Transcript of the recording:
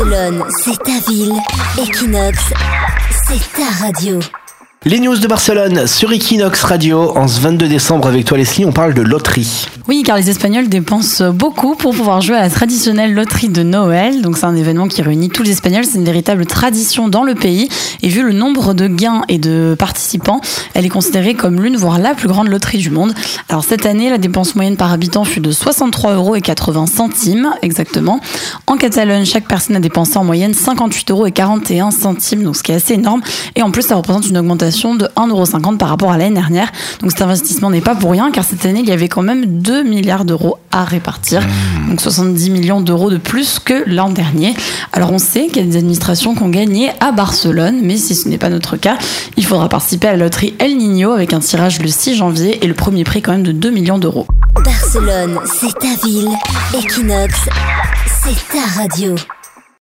Barcelone, c'est ta ville. Equinox, c'est ta radio. Les news de Barcelone sur Equinox Radio. En ce 22 décembre avec toi Leslie, on parle de loterie. Oui, car les Espagnols dépensent beaucoup pour pouvoir jouer à la traditionnelle loterie de Noël. Donc c'est un événement qui réunit tous les Espagnols. C'est une véritable tradition dans le pays. Et vu le nombre de gains et de participants, elle est considérée comme l'une, voire la plus grande loterie du monde. Alors cette année, la dépense moyenne par habitant fut de 63 euros et 80 centimes exactement. En Catalogne, chaque personne a dépensé en moyenne 58 euros et 41 centimes, donc ce qui est assez énorme. Et en plus, ça représente une augmentation de 1,50€ par rapport à l'année dernière. Donc cet investissement n'est pas pour rien car cette année il y avait quand même 2 milliards d'euros à répartir. Mmh. Donc 70 millions d'euros de plus que l'an dernier. Alors on sait qu'il y a des administrations qui ont gagné à Barcelone, mais si ce n'est pas notre cas, il faudra participer à la loterie El Niño avec un tirage le 6 janvier et le premier prix quand même de 2 millions d'euros. Barcelone, c'est ta ville. Equinox, c'est ta radio.